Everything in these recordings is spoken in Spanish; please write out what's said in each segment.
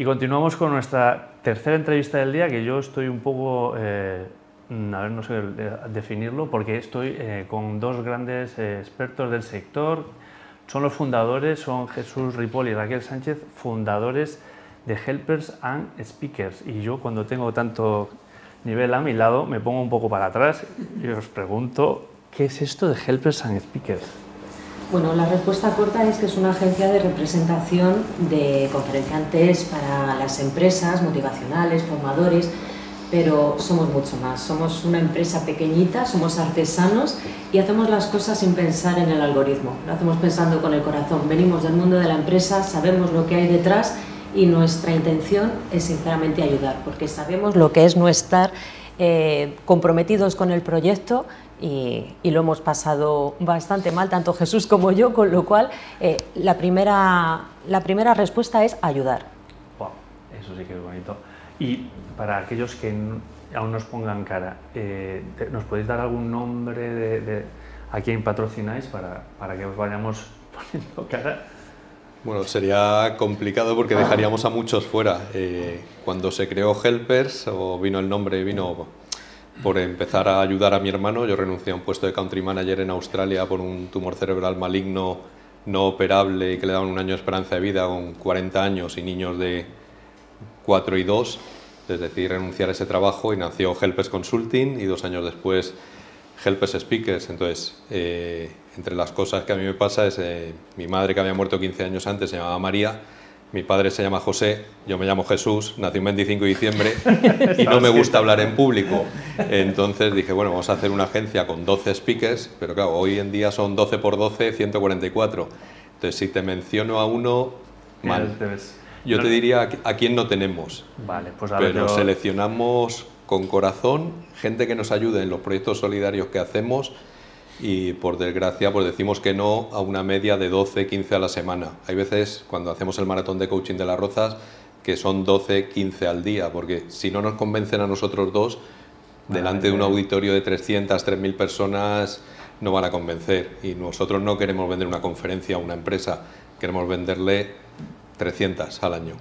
Y continuamos con nuestra tercera entrevista del día, que yo estoy un poco, eh, a ver, no sé definirlo, porque estoy eh, con dos grandes eh, expertos del sector. Son los fundadores, son Jesús Ripoll y Raquel Sánchez, fundadores de Helpers and Speakers. Y yo cuando tengo tanto nivel a mi lado me pongo un poco para atrás y os pregunto, ¿qué es esto de Helpers and Speakers? Bueno, la respuesta corta es que es una agencia de representación de conferenciantes para las empresas, motivacionales, formadores, pero somos mucho más. Somos una empresa pequeñita, somos artesanos y hacemos las cosas sin pensar en el algoritmo. Lo hacemos pensando con el corazón. Venimos del mundo de la empresa, sabemos lo que hay detrás y nuestra intención es sinceramente ayudar, porque sabemos lo que es no estar eh, comprometidos con el proyecto y, lo hemos pasado bastante mal, tanto Jesús como yo, con lo cual eh, la, primera, la primera respuesta es ayudar. Wow, eso sí que es bonito. Y para aquellos que aún nos pongan cara, eh, ¿nos podéis dar algún nombre de, a quién patrocináis para, para que os vayamos poniendo cara? Bueno, sería complicado porque dejaríamos a muchos fuera. Eh, cuando se creó Helpers, o vino el nombre, vino por empezar a ayudar a mi hermano. Yo renuncié a un puesto de country manager en Australia por un tumor cerebral maligno no operable y que le daban un año de esperanza de vida con 40 años y niños de 4 y 2. Es decir, renunciar a ese trabajo y nació Helpers Consulting y dos años después Helpers Speakers. Entonces, eh, entre las cosas que a mí me pasa es eh, mi madre que había muerto 15 años antes se llamaba María mi padre se llama José, yo me llamo Jesús, nací un 25 de diciembre y no me gusta hablar en público. Entonces dije, bueno, vamos a hacer una agencia con 12 speakers, pero claro, hoy en día son 12 por 12, 144. Entonces, si te menciono a uno, mal. Yo te diría a quién no tenemos. Vale, pues Pero seleccionamos con corazón gente que nos ayude en los proyectos solidarios que hacemos y por desgracia pues decimos que no a una media de 12, 15 a la semana. Hay veces cuando hacemos el maratón de coaching de las rozas que son 12, 15 al día, porque si no nos convencen a nosotros dos, delante de un auditorio de 300, 3.000 personas no van a convencer y nosotros no queremos vender una conferencia a una empresa, queremos venderle 300 al año.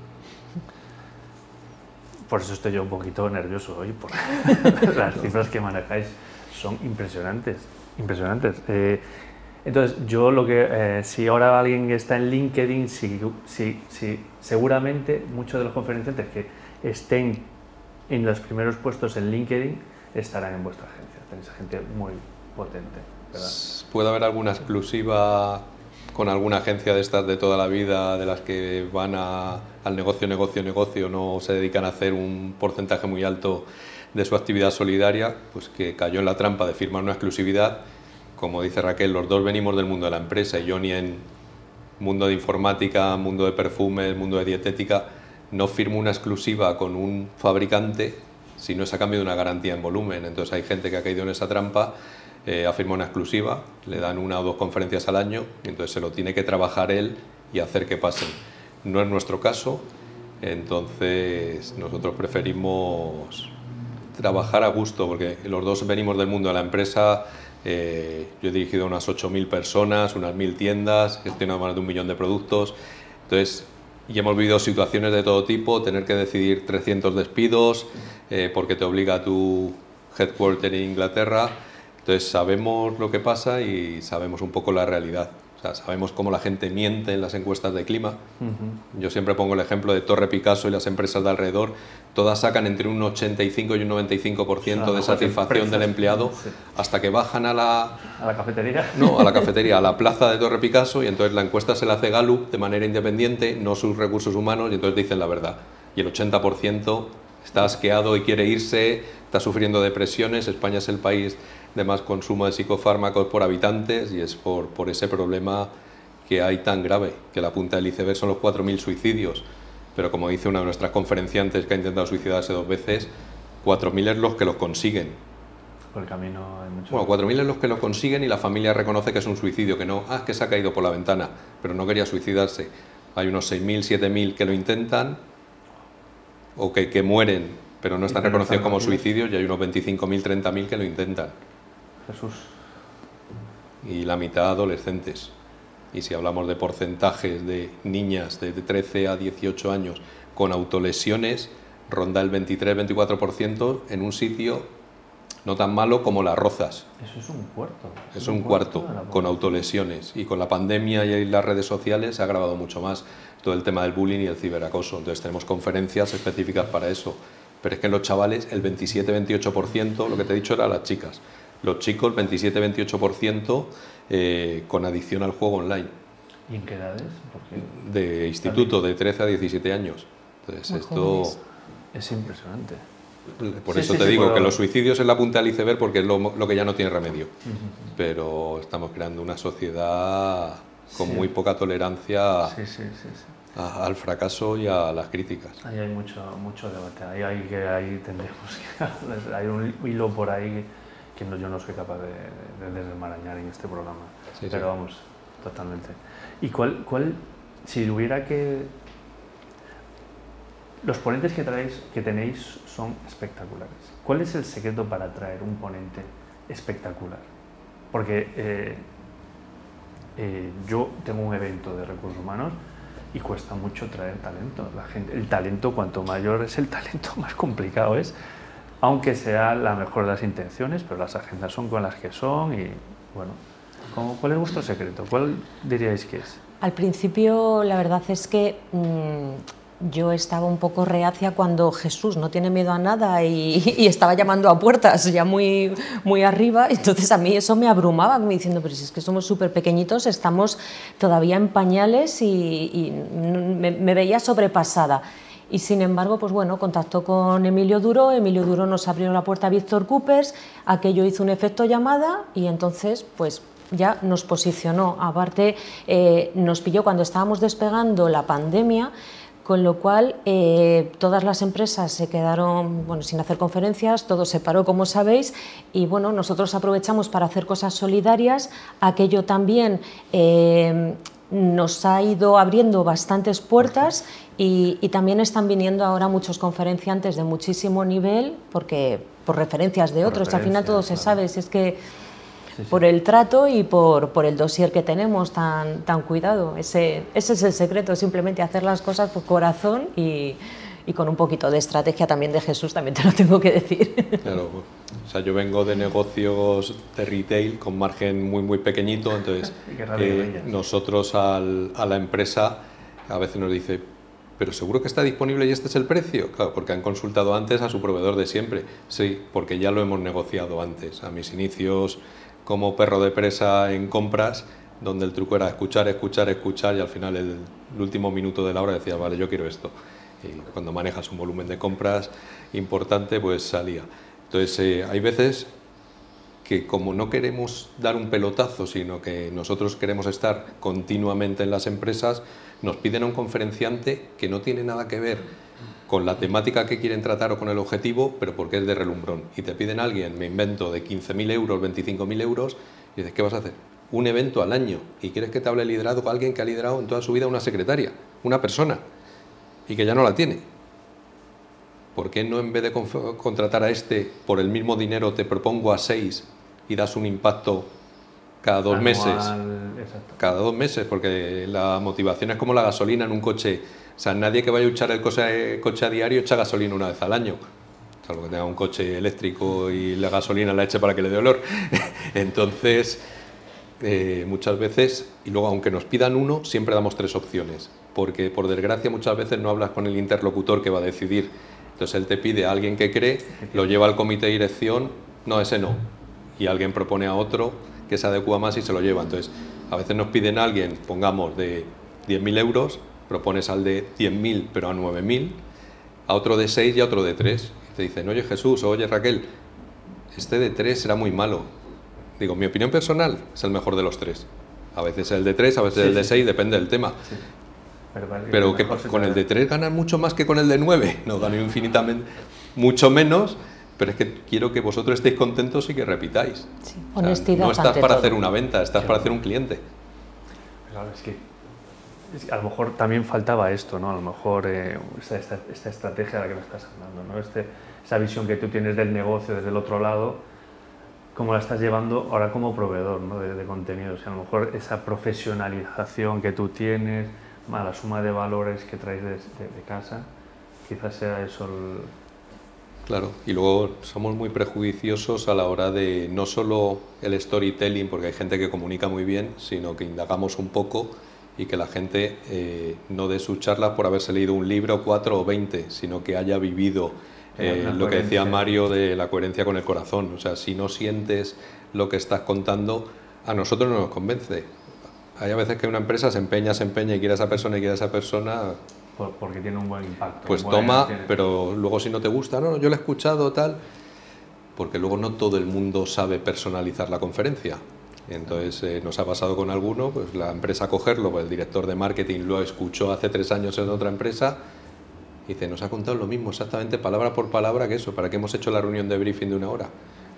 Por eso estoy yo un poquito nervioso hoy, por las cifras que manejáis son impresionantes impresionantes. Eh, entonces, yo lo que, eh, si ahora alguien está en LinkedIn, si, si, si, seguramente muchos de los conferenciantes que estén en los primeros puestos en LinkedIn estarán en vuestra agencia. Tenéis gente muy potente. ¿verdad? Puede haber alguna exclusiva con alguna agencia de estas de toda la vida, de las que van al negocio, negocio, negocio, no se dedican a hacer un porcentaje muy alto de su actividad solidaria, pues que cayó en la trampa de firmar una exclusividad. Como dice Raquel, los dos venimos del mundo de la empresa y ni en mundo de informática, mundo de perfumes, mundo de dietética, no firmo una exclusiva con un fabricante si no es a cambio de una garantía en volumen. Entonces hay gente que ha caído en esa trampa, eh, ha firmado una exclusiva, le dan una o dos conferencias al año, entonces se lo tiene que trabajar él y hacer que pasen. No es nuestro caso, entonces nosotros preferimos trabajar a gusto, porque los dos venimos del mundo de la empresa. Eh, yo he dirigido unas 8.000 personas, unas 1.000 tiendas, gestionado más de un millón de productos. Entonces, y hemos vivido situaciones de todo tipo, tener que decidir 300 despidos eh, porque te obliga tu headquarter en Inglaterra. Entonces, sabemos lo que pasa y sabemos un poco la realidad sabemos cómo la gente miente en las encuestas de clima. Yo siempre pongo el ejemplo de Torre Picasso y las empresas de alrededor. Todas sacan entre un 85 y un 95% de satisfacción del empleado hasta que bajan a la... ¿A la cafetería? No, a la cafetería, a la plaza de Torre Picasso y entonces la encuesta se la hace Gallup de manera independiente, no sus recursos humanos y entonces dicen la verdad. Y el 80% está asqueado y quiere irse, está sufriendo depresiones. España es el país de más consumo de psicofármacos por habitantes y es por, por ese problema que hay tan grave, que la punta del iceberg son los 4.000 suicidios. Pero como dice una de nuestras conferenciantes que ha intentado suicidarse dos veces, 4.000 es los que lo consiguen. Por el camino hay mucho... Bueno, 4.000 es los que lo consiguen y la familia reconoce que es un suicidio, que no, ah, es que se ha caído por la ventana, pero no quería suicidarse. Hay unos 6.000, 7.000 que lo intentan o que, que mueren, pero no están reconocidos como suicidios y hay unos 25.000, 30.000 que lo intentan. Jesús. Y la mitad adolescentes. Y si hablamos de porcentajes de niñas de 13 a 18 años con autolesiones ronda el 23-24% en un sitio no tan malo como las rozas. Eso es un cuarto. Es, un, cuarto, con autolesiones. Y con la pandemia y las redes sociales se ha agravado mucho más todo el tema del bullying y el ciberacoso. Entonces tenemos conferencias específicas para eso. Pero es que los chavales, el 27-28%, lo que te he dicho era las chicas. Los chicos, 27-28% eh, con adicción al juego online. ¿Y en qué edades? De instituto, de 13 a 17 años. Entonces, esto. Es impresionante. Por eso te digo que los suicidios es la punta del iceberg porque es lo, que ya no tiene remedio. Pero estamos creando una sociedad con muy poca tolerancia al fracaso y a las críticas. Ahí hay mucho, mucho debate. Ahí, hay que, ahí tendremos que. hay un hilo por ahí que no, yo no soy capaz de, de desmarañar en este programa. Pero vamos, totalmente. ¿Y cuál, cuál, si hubiera que los ponentes que traéis, que tenéis son espectaculares. ¿Cuál es el secreto para traer un ponente espectacular? Porque eh, eh, yo tengo un evento de recursos humanos y cuesta mucho traer talento. La gente, el talento, cuanto mayor es el talento, más complicado es, aunque sea la mejor de las intenciones, pero las agendas son con las que son y bueno, ¿cuál es vuestro secreto? ¿Cuál diríais que es? Al principio la verdad es que mm, yo estaba un poco reacia cuando Jesús no tiene miedo a nada y, estaba llamando a puertas ya muy, muy arriba, entonces a mí eso me abrumaba, me diciendo, pero si es que somos súper pequeñitos, estamos todavía en pañales y, me, me, veía sobrepasada. Y sin embargo, pues bueno, contactó con Emilio Duro, Emilio Duro nos abrió la puerta a Víctor Coopers, aquello hizo un efecto llamada y entonces pues ya nos posicionó. Aparte, eh, nos pilló cuando estábamos despegando la pandemia, con lo cual eh, todas las empresas se quedaron bueno, sin hacer conferencias, todo se paró como sabéis y bueno, nosotros aprovechamos para hacer cosas solidarias, aquello también eh, nos ha ido abriendo bastantes puertas y, también están viniendo ahora muchos conferenciantes de muchísimo nivel porque por referencias de otros, al final todo se sabe, si es que por el trato y por, por, el dossier que tenemos tan, tan cuidado. Ese, ese es el secreto, simplemente hacer las cosas por corazón y, y con un poquito de estrategia también de Jesús, también te lo tengo que decir. Claro, o sea, yo vengo de negocios de retail con margen muy, muy pequeñito, entonces eh, nosotros al, a la empresa a veces nos dice, pero seguro que está disponible y este es el precio. Claro, porque han consultado antes a su proveedor de siempre. Sí, porque ya lo hemos negociado antes. A mis inicios como perro de presa en compras, donde el truco era escuchar, escuchar, escuchar y al final el, último minuto de la hora decía, vale, yo quiero esto. Y cuando manejas un volumen de compras importante, pues salía. Entonces, eh, hay veces que como no queremos dar un pelotazo, sino que nosotros queremos estar continuamente en las empresas, nos piden a un conferenciante que no tiene nada que ver con la temática que quieren tratar o con el objetivo, pero porque es de relumbrón. Y te piden a alguien, me invento, de 15.000 euros, 25.000 euros, y dices, ¿qué vas a hacer? Un evento al año. Y quieres que te hable liderado con alguien que ha liderado en toda su vida una secretaria, una persona, y que ya no la tiene. ¿Por qué no en vez de contratar a este por el mismo dinero te propongo a seis y das un impacto cada dos meses? Cada dos meses, porque la motivación es como la gasolina en un coche o sea, nadie que vaya a echar el coche, coche a diario echa gasolina una vez al año. Salvo que tenga un coche eléctrico y la gasolina la eche para que le dé olor. Entonces, eh, muchas veces, y luego aunque nos pidan uno, siempre damos tres opciones. Porque por desgracia muchas veces no hablas con el interlocutor que va a decidir. Entonces él te pide a alguien que cree, lo lleva al comité de dirección, no, ese no. Y alguien propone a otro que se adecua más y se lo lleva. Entonces, a veces nos piden a alguien, pongamos, de 10.000 euros propones al de 100.000 pero a 9.000, a otro de 6 y a otro de 3. Y te dicen, oye Jesús, oye Raquel, este de 3 será muy malo. Digo, mi opinión personal es el mejor de los tres. A veces el de 3, a veces el de 6, depende del tema. Pero, que con el de 3 ganan mucho más que con el de 9. No gano infinitamente, mucho menos, pero es que quiero que vosotros estéis contentos y que repitáis. Honestidad. no estás para hacer una venta, estás para hacer un cliente. Claro, es que a lo mejor también faltaba esto, ¿no? A lo mejor eh, esta, estrategia de la que me estás hablando, ¿no? Este, esa visión que tú tienes del negocio desde el otro lado, cómo la estás llevando ahora como proveedor ¿no? de, contenidos. a lo mejor esa profesionalización que tú tienes, la suma de valores que traes de, casa, quizás sea eso el... Claro, y luego somos muy prejuiciosos a la hora de no solo el storytelling, porque hay gente que comunica muy bien, sino que indagamos un poco y que la gente eh, no dé su charla por haberse leído un libro, cuatro o veinte, sino que haya vivido eh, lo que decía Mario de la coherencia con el corazón. O sea, si no sientes lo que estás contando, a nosotros no nos convence. Hay a veces que una empresa se empeña, se empeña y quiere a esa persona y quiere a esa persona. porque tiene un buen impacto. Pues toma, pero luego si no te gusta, no, yo lo he escuchado, tal. Porque luego no todo el mundo sabe personalizar la conferencia. Entonces eh, nos ha pasado con alguno, pues la empresa cogerlo, pues el director de marketing lo escuchó hace tres años en otra empresa y dice, nos ha contado lo mismo, exactamente palabra por palabra que eso, ¿para qué hemos hecho la reunión de briefing de una hora?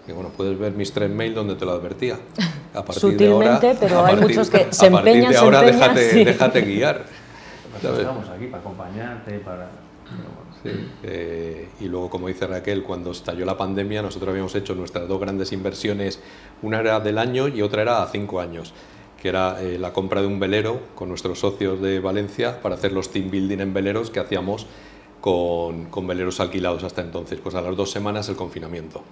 Y bueno, puedes ver mis tres mails donde te lo advertía. A partir Sutilmente, de ahora, pero hay muchos que se empeñan, a partir de ahora déjate, déjate guiar. Estamos aquí para acompañarte, para... Sí, eh, y luego, como dice Raquel, cuando estalló la pandemia, nosotros habíamos hecho nuestras dos grandes inversiones, una era del año y otra era a cinco años, que era eh, la compra de un velero con nuestros socios de Valencia para hacer los team building en veleros que hacíamos con, con, veleros alquilados hasta entonces. Pues a las dos semanas el confinamiento.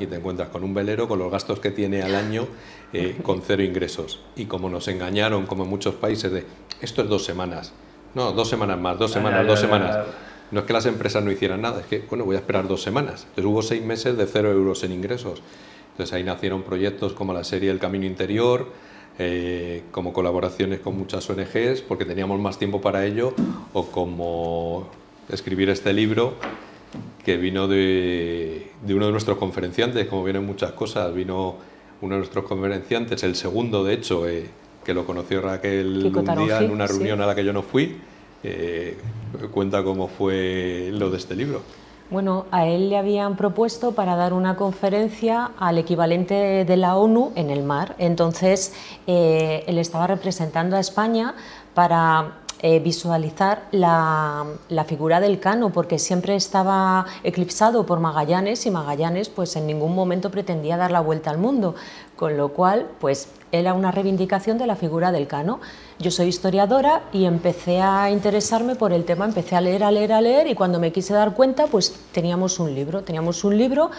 Y te encuentras con un velero con los gastos que tiene al año eh, con cero ingresos. Y como nos engañaron, como en muchos países, de esto es dos semanas. No, dos semanas más, dos semanas, dos semanas. No es que las empresas no hicieran nada, es que, bueno, voy a esperar dos semanas. Entonces hubo seis meses de cero euros en ingresos. Entonces ahí nacieron proyectos como la serie El Camino Interior, eh, como colaboraciones con muchas ONGs, porque teníamos más tiempo para ello, o como escribir este libro que vino de, uno de nuestros conferenciantes, como vienen muchas cosas, vino uno de nuestros conferenciantes, el segundo de hecho, eh, que lo conoció Raquel un día en una reunión a la que yo no fui, eh, cuenta cómo fue lo de este libro. Bueno, a él le habían propuesto para dar una conferencia al equivalente de la ONU en el mar. Entonces, eh, él estaba representando a España para eh, visualizar la, figura del Cano, porque siempre estaba eclipsado por Magallanes y Magallanes pues en ningún momento pretendía dar la vuelta al mundo, con lo cual pues era una reivindicación de la figura del Cano. Yo soy historiadora y empecé a interesarme por el tema, empecé a leer, a leer, a leer y cuando me quise dar cuenta pues teníamos un libro, teníamos un libro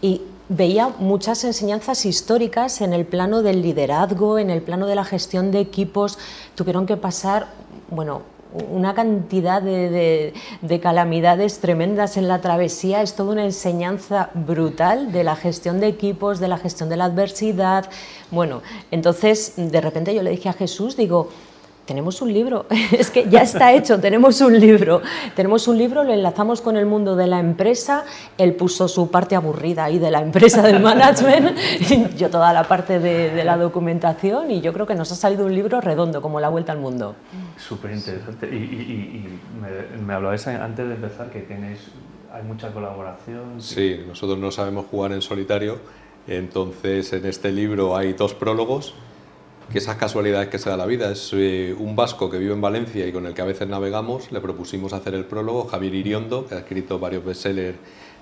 y veía muchas enseñanzas históricas en el plano del liderazgo, en el plano de la gestión de equipos. Tuvieron que pasar bueno, una cantidad de, calamidades tremendas en la travesía, es toda una enseñanza brutal de la gestión de equipos, de la gestión de la adversidad. Bueno, entonces de repente yo le dije a Jesús, digo, tenemos un libro, es que ya está hecho, tenemos un libro, tenemos un libro, lo enlazamos con el mundo de la empresa, él puso su parte aburrida ahí de la empresa del management, yo toda la parte de, la documentación. Y yo creo que nos ha salido un libro redondo como La Vuelta al Mundo. Súper interesante y, me, me, hablabais antes de empezar que tenéis, hay mucha colaboración. Sí, nosotros no sabemos jugar en solitario, entonces en este libro hay dos prólogos que esas casualidades que se da la vida. Es eh, un vasco que vive en Valencia y con el que a veces navegamos, le propusimos hacer el prólogo, Javier Iriondo, que ha escrito varios bestsellers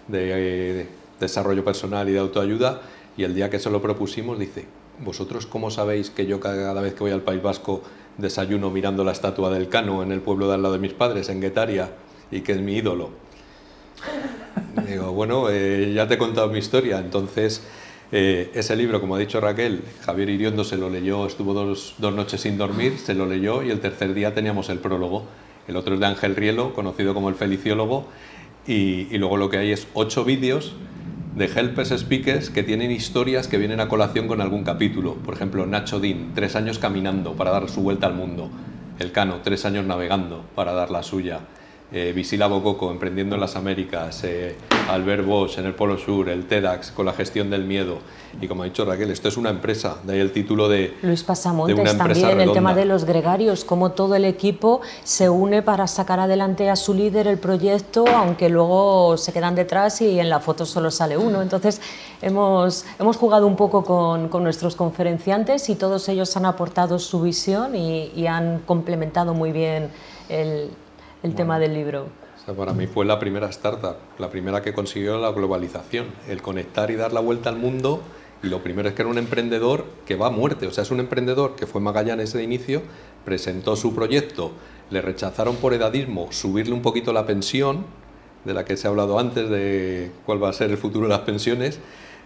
de, eh, desarrollo personal y de autoayuda, y el día que se lo propusimos dice, ¿vosotros cómo sabéis que yo cada vez que voy al País Vasco desayuno mirando la estatua del Cano en el pueblo de al lado de mis padres, en Guetaria, y que es mi ídolo? Digo, bueno, eh, ya te he contado mi historia, entonces eh, ese libro, como ha dicho Raquel, Javier Iriondo se lo leyó, estuvo dos, noches sin dormir, se lo leyó y el tercer día teníamos el prólogo. El otro es de Ángel Rielo, conocido como el feliciólogo, y, luego lo que hay es ocho vídeos de helpers speakers que tienen historias que vienen a colación con algún capítulo. Por ejemplo, Nacho Dean, tres años caminando para dar su vuelta al mundo. El Cano, tres años navegando para dar la suya eh, Visila Bococo, Emprendiendo en las Américas, eh, Albert Bosch en el Polo Sur, el TEDx con la gestión del miedo. Y como ha dicho Raquel, esto es una empresa, de ahí el título de. Luis Pasamontes también, el tema de los gregarios, cómo todo el equipo se une para sacar adelante a su líder el proyecto, aunque luego se quedan detrás y en la foto solo sale uno. Entonces, hemos, hemos jugado un poco con, con nuestros conferenciantes y todos ellos han aportado su visión y, y han complementado muy bien el, el tema del libro? para mí fue la primera startup, la primera que consiguió la globalización, el conectar y dar la vuelta al mundo. Y lo primero es que era un emprendedor que va a muerte, o sea, es un emprendedor que fue Magallanes de inicio, presentó su proyecto, le rechazaron por edadismo subirle un poquito la pensión, de la que se ha hablado antes, de cuál va a ser el futuro de las pensiones.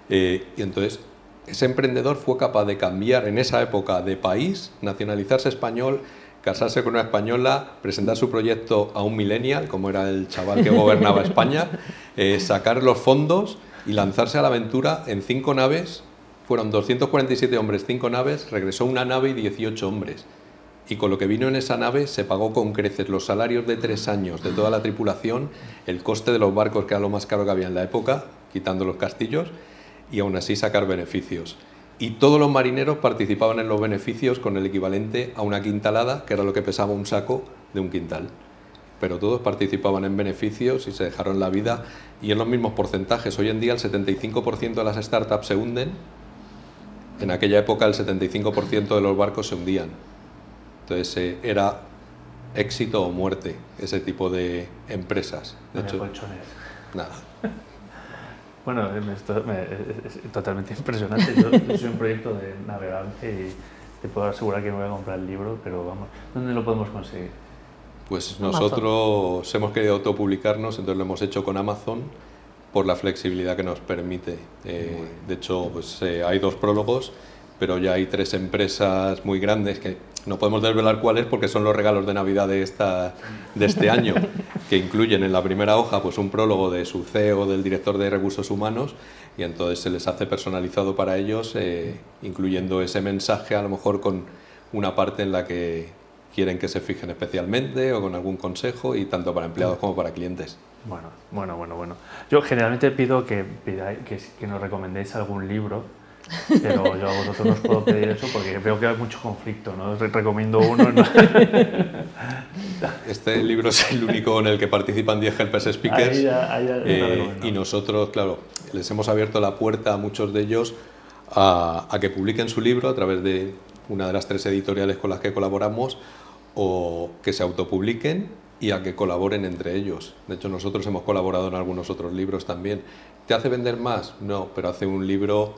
Eh, y entonces, ese emprendedor fue capaz de cambiar en esa época de país, nacionalizarse español, casarse con una española, presentar su proyecto a un millennial, como era el chaval que gobernaba España, eh, sacar los fondos y lanzarse a la aventura en cinco naves. Fueron 247 hombres, cinco naves, regresó una nave y 18 hombres. Y con lo que vino en esa nave se pagó con creces los salarios de tres años de toda la tripulación, el coste de los barcos, que era lo más caro que había en la época, quitando los castillos, y aún así sacar beneficios y todos los marineros participaban en los beneficios con el equivalente a una quintalada, que era lo que pesaba un saco de un quintal. Pero todos participaban en beneficios y se dejaron la vida y en los mismos porcentajes. Hoy en día el 75% de las startups se hunden. En aquella época el 75% de los barcos se hundían. Entonces eh, era éxito o muerte ese tipo de empresas. De hecho, nada. Bueno, es, totalmente impresionante. Yo, soy un proyecto de navegante y te puedo asegurar que me voy a comprar el libro, pero vamos, ¿dónde lo podemos conseguir? Pues nosotros hemos querido autopublicarnos, entonces lo hemos hecho con Amazon por la flexibilidad que nos permite. Eh, de hecho, pues eh, hay dos prólogos, pero ya hay tres empresas muy grandes que no podemos desvelar cuáles porque son los regalos de Navidad de, esta, de este año, que incluyen en la primera hoja pues un prólogo de su CEO, del director de recursos humanos, y entonces se les hace personalizado para ellos, eh, incluyendo ese mensaje a lo mejor con una parte en la que quieren que se fijen especialmente o con algún consejo, y tanto para empleados como para clientes. Bueno, bueno, bueno, bueno. Yo generalmente pido que, que, que nos recomendéis algún libro pero yo a vosotros no os puedo pedir eso porque veo que hay mucho conflicto, ¿no? Os recomiendo uno. Este libro es el único en el que participan 10 helpers speakers. Eh, y nosotros, claro, les hemos abierto la puerta a muchos de ellos a, a, que publiquen su libro a través de una de las tres editoriales con las que colaboramos o que se autopubliquen y a que colaboren entre ellos. De hecho, nosotros hemos colaborado en algunos otros libros también. ¿Te hace vender más? No, pero hace un libro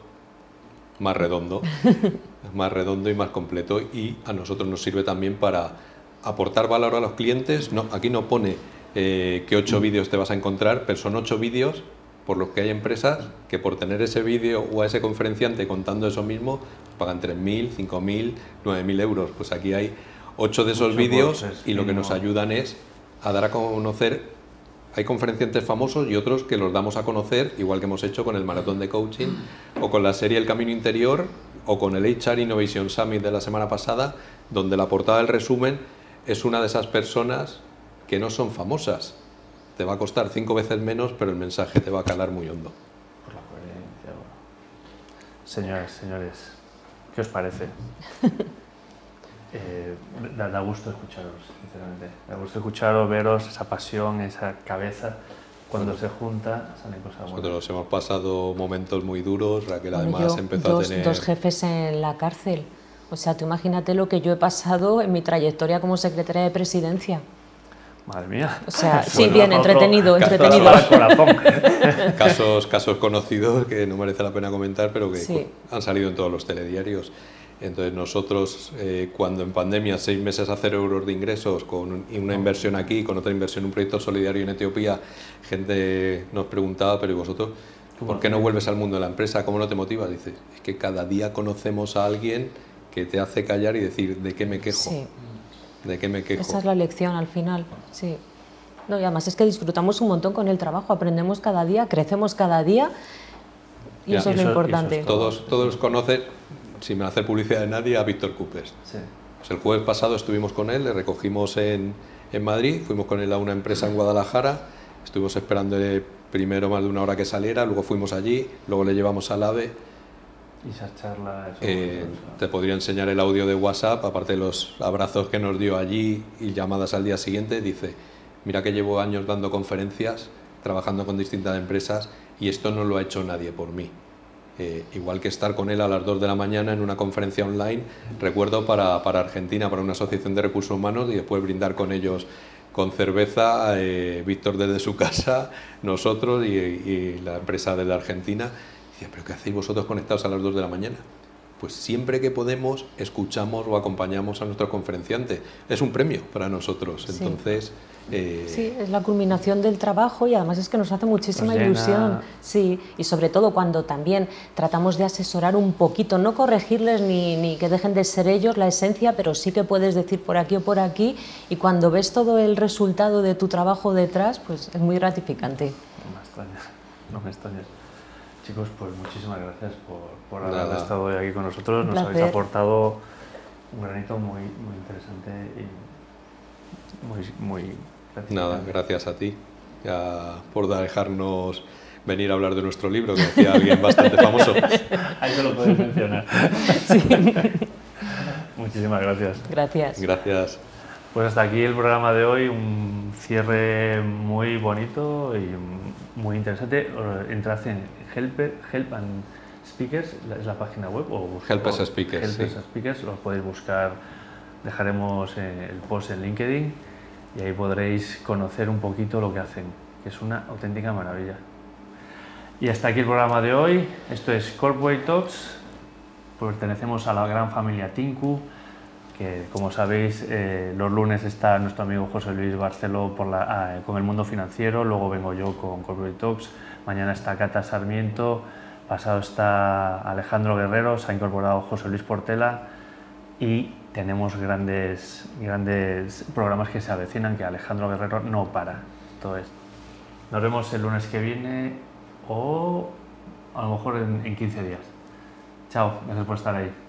más redondo, más redondo y más completo y a nosotros nos sirve también para aportar valor a los clientes. No, aquí no pone eh, que ocho vídeos te vas a encontrar, pero son ocho vídeos por los que hay empresas que por tener ese vídeo o a ese conferenciante contando eso mismo pagan 3.000, 5.000, 9.000 euros. Pues aquí hay ocho de esos vídeos y lo que nos ayudan es a dar a conocer hay conferenciantes famosos y otros que los damos a conocer, igual que hemos hecho con el maratón de coaching o con la serie El Camino Interior o con el HR Innovation Summit de la semana pasada, donde la portada del resumen es una de esas personas que no son famosas. Te va a costar cinco veces menos, pero el mensaje te va a calar muy hondo. Por la coherencia. Señoras, señores, ¿qué os parece? Eh, da, gusto escucharos, sinceramente. Da gusto escucharos, veros, esa pasión, esa cabeza. Cuando se junta, salen cosas buenas. Nosotros hemos pasado momentos muy duros. Raquel además empezó dos, a tener. Dos jefes en la cárcel. O sea, tú imagínate lo que yo he pasado en mi trayectoria como secretaria de presidencia. Madre mía. O sea, sí, bien, entretenido, entretenido. casos, casos conocidos que no merece la pena comentar, pero que han salido en todos los telediarios. Entonces nosotros, eh, cuando en pandemia, seis meses a cero euros de ingresos, con una inversión aquí, con otra inversión en un proyecto solidario en Etiopía, gente nos preguntaba, pero ¿y vosotros? ¿Por qué no vuelves al mundo de la empresa? ¿Cómo no te motivas? Dices, es que cada día conocemos a alguien que te hace callar y decir, ¿de qué me quejo? ¿De qué me quejo? Esa es la lección al final, sí. No, y además es que disfrutamos un montón con el trabajo, aprendemos cada día, crecemos cada día y eso es lo importante. todos, todos conocen, sin hacer publicidad de nadie, a Víctor Coopers. Pues el jueves pasado estuvimos con él, le recogimos en, en, Madrid, fuimos con él a una empresa en Guadalajara, estuvimos esperando primero más de una hora que saliera, luego fuimos allí, luego le llevamos al AVE. Y esa charla... Eh, te podría enseñar el audio de WhatsApp, aparte de los abrazos que nos dio allí y llamadas al día siguiente, dice, mira que llevo años dando conferencias, trabajando con distintas empresas y esto no lo ha hecho nadie por mí. Eh, igual que estar con él a las 2 de la mañana en una conferencia online, recuerdo para, para Argentina, para una asociación de recursos humanos y después brindar con ellos con cerveza, eh, Víctor desde su casa, nosotros y, la empresa desde Argentina. Y decía, pero ¿qué hacéis vosotros conectados a las 2 de la mañana? Pues siempre que podemos escuchamos o acompañamos a nuestro conferenciante. Es un premio para nosotros. Entonces, eh, sí, es la culminación del trabajo y además es que nos hace muchísima ilusión. Sí, y sobre todo cuando también tratamos de asesorar un poquito, no corregirles ni, ni, que dejen de ser ellos la esencia, pero sí que puedes decir por aquí o por aquí y cuando ves todo el resultado de tu trabajo detrás, pues es muy gratificante. No me extrañas, no me extrañas. Chicos, pues muchísimas gracias por, por haber estado hoy aquí con nosotros. Nos habéis aportado un granito muy, muy interesante y muy, muy Nada, gracias a ti por dejarnos venir a hablar de nuestro libro, que decía alguien bastante famoso. Ahí se lo puedes mencionar. Muchísimas gracias. Gracias. Gracias. Pues hasta aquí el programa de hoy, un cierre muy bonito y muy interesante. Entrad en Help, Help and Speakers, es la página web. O, Help as Speakers. Help Speakers, lo podéis buscar. Dejaremos eh, el post en LinkedIn y ahí podréis conocer un poquito lo que hacen, que es una auténtica maravilla. Y hasta aquí el programa de hoy. Esto es Corporate Talks. Pertenecemos a la gran familia Tinku, que como sabéis, eh, los lunes está nuestro amigo José Luis Barceló ah, con el mundo financiero, luego vengo yo con Corporate Talks, mañana está Cata Sarmiento, pasado está Alejandro Guerrero, se ha incorporado José Luis Portela y tenemos grandes, grandes programas que se avecinan, que Alejandro Guerrero no para. Esto. Nos vemos el lunes que viene o a lo mejor en, en 15 días. Chao, gracias por estar ahí.